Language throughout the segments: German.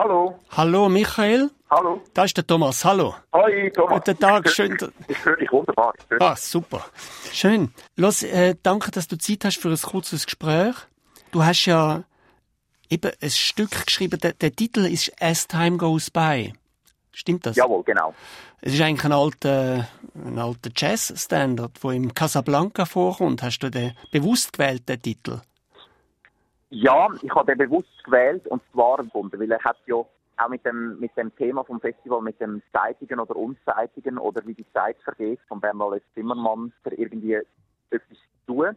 Hallo. Hallo Michael. Hallo. Da ist der Thomas. Hallo. Hi, Thomas. Guten Tag. Schön. Ich höre dich wunderbar. Ah, super. Schön. Los, äh, danke, dass du Zeit hast für ein kurzes Gespräch. Du hast ja eben ein Stück geschrieben. Der, der Titel ist As Time Goes By. Stimmt das? Jawohl, genau. Es ist eigentlich ein alter, ein alter Jazz-Standard, der im Casablanca vorkommt. Hast du den bewusst gewählt, den Titel? Ja, ich habe den bewusst gewählt und zwar gefunden, weil er hat ja auch mit dem, mit dem Thema vom Festival, mit dem Zeitigen oder Unzeitigen oder wie die Zeit vergeht von Bernhard Zimmermann irgendwie etwas zu tun.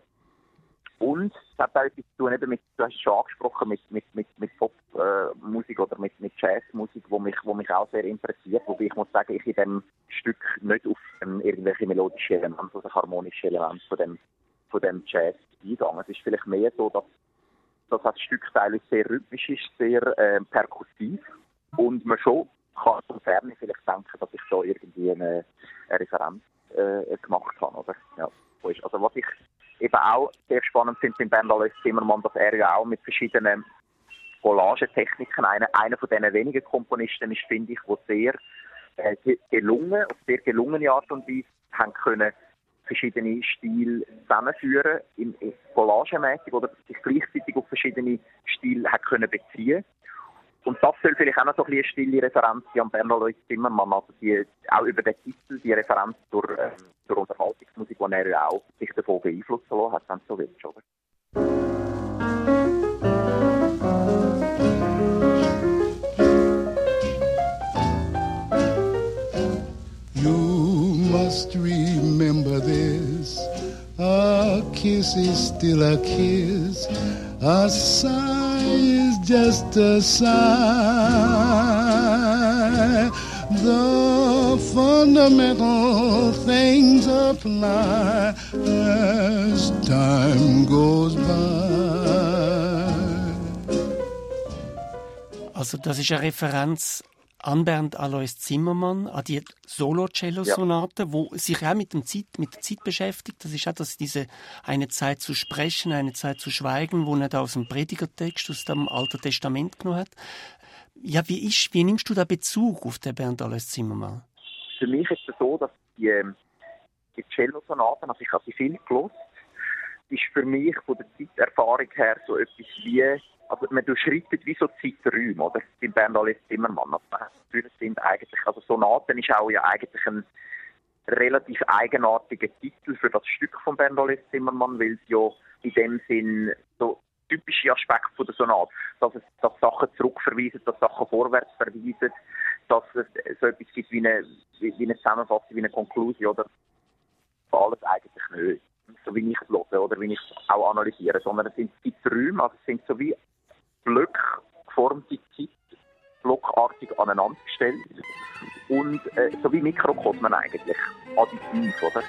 Und es hat auch etwas zu tun, eben mit, du hast es schon angesprochen, mit, mit, mit, mit Popmusik äh, oder mit, mit Jazzmusik, wo mich, wo mich auch sehr interessiert. Wobei ich muss sagen, ich in dem Stück nicht auf ähm, irgendwelche melodischen Elemente oder harmonische Elemente von dem, von dem Jazz eingegangen. Es ist vielleicht mehr so, dass dass das Stück teilweise sehr rhythmisch ist, sehr äh, perkussiv und man schon kann von Ferne vielleicht denken, dass ich da irgendwie eine, eine Referenz äh, gemacht habe. Oder? Ja. Also was ich eben auch sehr spannend finde beim Bernhard Zimmermann, dass er ja auch mit verschiedenen Collagetechniken einer, einer von diesen wenigen Komponisten ist, finde ich, wo sehr äh, gelungen, auf sehr gelungene Art und Weise haben können verschiedene Stile zusammenführen, im collagemäßig oder sich gleichzeitig auf verschiedene Stile hat können beziehen und das soll vielleicht auch noch so ein eine stille Referenz sein an Bernhard Zimmermann, also die, auch über den Titel, die Referenz zur, äh, zur Unterhaltungsmusik, die er ja auch sich davon beeinflussen lassen hat, wenn du so willst, oder? Must remember this. A kiss is still a kiss. A sigh is just a sigh. The fundamental things apply as time goes by. Also das ist eine Referenz an Bernd Alois Zimmermann, an die Solo-Cello-Sonate, ja. wo sich auch mit, dem Zeit, mit der Zeit beschäftigt. Das ist auch das, diese eine Zeit zu sprechen, eine Zeit zu schweigen, wo er da aus dem Predigertext, aus dem Alten Testament genommen hat. Ja, wie, ist, wie nimmst du da Bezug auf den Bernd Alois Zimmermann? Für mich ist es so, dass die, ähm, die Cello-Sonaten, also ich habe sie viel gelost, ist für mich von der Zeiterfahrung her so etwas wie also man durchschreitet wie so Zeiträume, oder? Beim Bernhard Zimmermann. Also, sind eigentlich, also Sonaten ist auch ja eigentlich ein relativ eigenartiger Titel für das Stück von Bernhard Zimmermann, weil es ja in dem Sinn so typische Aspekte von der Sonate, dass es dass Sachen zurückverweisen, dass Sachen vorwärts verweisen, dass es so etwas gibt wie eine, wie eine Zusammenfassung, wie eine Konklusion, oder? Alles eigentlich nicht so wie ich es höre oder wie ich es auch analysiere, sondern es sind Zeiträume, also es sind so wie Blöcke geformte Zeit blockartig aneinandergestellt und äh, so wie Mikrokosmen eigentlich, additiv, oder?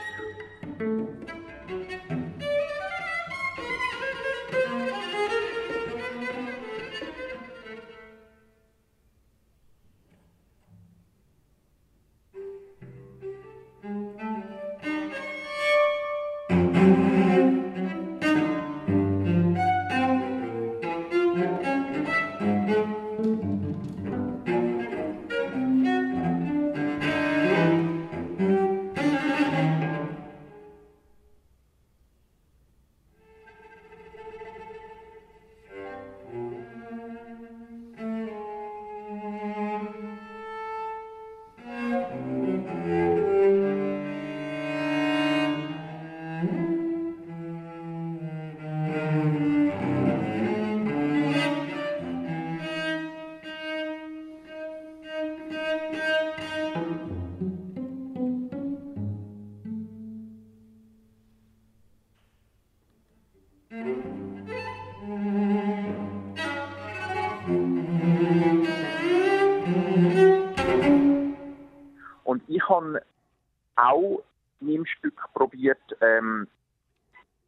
In meinem Stück probiert, ähm,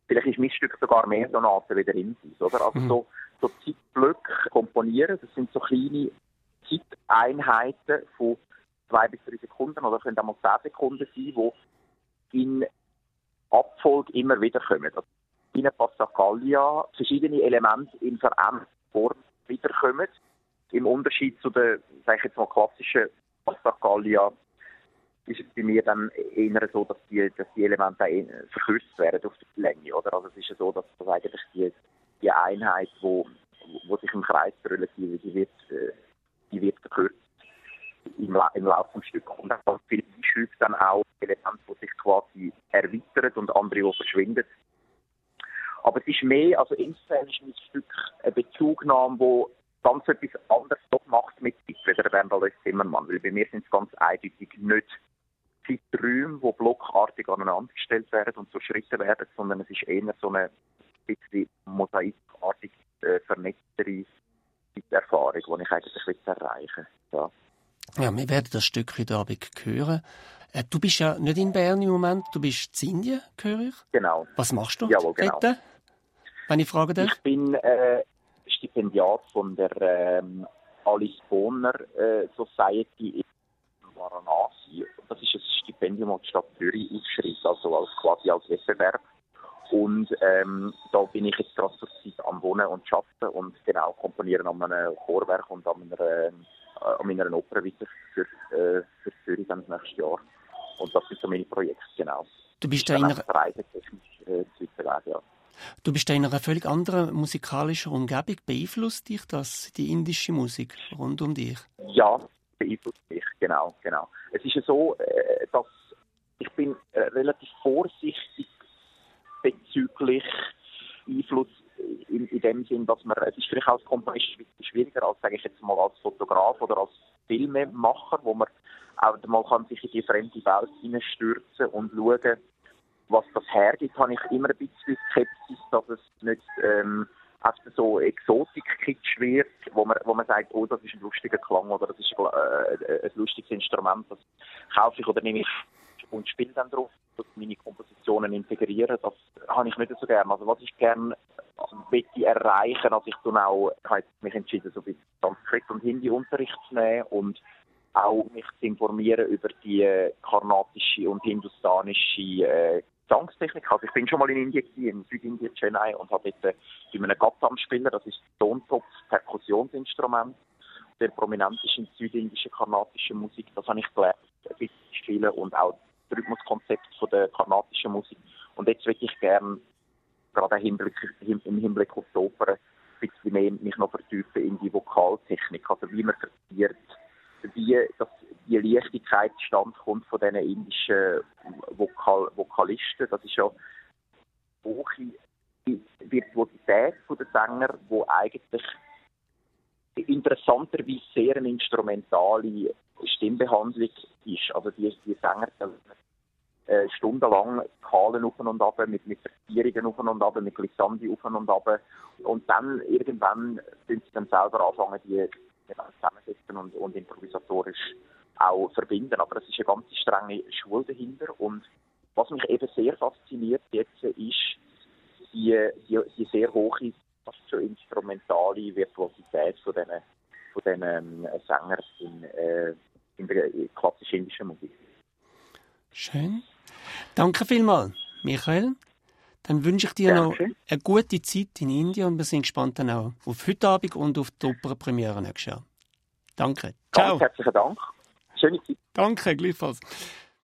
vielleicht ist mein Stück sogar mehr Sonaten wieder in sich, oder? Also mhm. so, so Zeitblöcke komponieren, das sind so kleine Zeiteinheiten von zwei bis drei Sekunden oder können auch mal zehn Sekunden sein, die in Abfolge immer wieder kommen. Also in Passacaglia verschiedene Elemente in veränderter Form wiederkommen im Unterschied zu der, sag ich jetzt mal, klassischen Pasta Gallia ist es bei mir dann eher so, dass die, dass die Elemente verkürzt werden auf die Länge, oder? Also es ist ja so, dass das eigentlich die, die Einheit, wo, wo sich im Kreis drüllt, die, die wird, äh, die wird verkürzt im, im Laufe des Stücks. Und dann viel Einschübe dann auch Elemente, die sich quasi erweitern und andere, die verschwinden. Aber es ist mehr, also insofern ist mein Stück eine Bezugnahme, wo ganz etwas anderes macht mit Zeit, wie der Wendel Zimmermann. Weil bei mir sind es ganz eindeutig nicht Zeiträume, die blockartig aneinandergestellt werden und so Schritte werden, sondern es ist eher so eine bisschen mosaikartig äh, vernetztere Erfahrung, die ich eigentlich erreichen will. Ja. ja, wir werden das Stück heute Abend hören. Äh, du bist ja nicht in Bern im Moment, du bist in Indien, höre ich. Genau. Was machst du Jawohl, genau. dort, wenn ich fragen darf? Ich bin äh, Stipendiat von der ähm, Alice Bonner äh, Society in Varanasi. Das ist ein Stipendium, die Stadt Zürich ausschreibt, also als, quasi als Wettbewerb. Und ähm, da bin ich jetzt gerade Zeit am Wohnen und Arbeiten und genau komponieren an einem Chorwerk und an einer, äh, an meiner Oper weiter für, äh, für Zürich dann das nächste Jahr. Und das sind so meine Projekte, genau. Du bist da in einer... Äh, ja. Du bist in einer völlig anderen musikalischen Umgebung. Beeinflusst dich das, die indische Musik rund um dich? Ja, beeinflusst genau, genau. Es ist ja so, äh, dass ich bin äh, relativ vorsichtig bezüglich Einfluss in, in dem Sinn, dass man, es ist vielleicht als Komponist schwieriger als, sage ich jetzt mal, als Fotograf oder als Filmemacher, wo man auch mal kann sich in die fremde Welt hineinstürzen und schauen, was das hergibt, habe ich immer ein bisschen Skepsis, dass es nicht ähm, einfach so Exotik-Kitsch wird, wo man, wo man sagt, oh, das ist ein lustiger Klang oder das ist äh, ein lustiges Instrument, das kaufe ich oder nehme ich und spiele dann drauf, dass meine Kompositionen integrieren. Das habe ich nicht so gerne. Also was ich gerne möchte erreichen, also ich tue auch, habe mich entschieden, so ein bisschen Sanskrit und Hindi-Unterricht zu nehmen und auch mich zu informieren über die karnatische und hindustanische äh, Gesangstechnik. Also ich bin schon mal in Indien, in Südindien, Chennai, und habe dort äh, bei einem Gattam spieler das ist Tontopf, Perkussionsinstrument, sehr prominent ist in südindischer karnatischer Musik. Das habe ich gelernt, ein bisschen spielen und auch das Rhythmuskonzept von der karnatischen Musik. Und jetzt würde ich gerne, gerade im Hinblick, auf die Oper, ein bisschen mehr mich noch vertiefen in die Vokaltechnik, also wie man verziert, wie das die Leichtigkeit stand kommt von diesen indischen Vokal Vokalisten. Das ist ja hohe Virtuosität der Sänger, wo eigentlich interessanterweise sehr eine instrumentale Stimmbehandlung ist. Also die, die Sänger äh, stundenlang Skalen auf und ab, mit, mit Verzierungen auf und ab, mit Glissandi auf und ab. Und dann irgendwann sind sie dann selber anfangen, die zusammensetzen und, und improvisatorisch auch verbinden. Aber es ist eine ganz strenge Schule dahinter. Und was mich eben sehr fasziniert jetzt ist die, die, die sehr hohe, fast schon instrumentale Virtuosität von diesen, von diesen ähm, Sängern in, äh, in der klassischen indischen Musik. Schön. Danke vielmals, Michael. Dann wünsche ich dir Danke. noch eine gute Zeit in Indien und wir sind gespannt dann auch auf heute Abend und auf die Opernpremiere nächstes Jahr. Danke. Ciao. Ganz herzlichen Dank. Schöne Zeit. Danke, gleichfalls.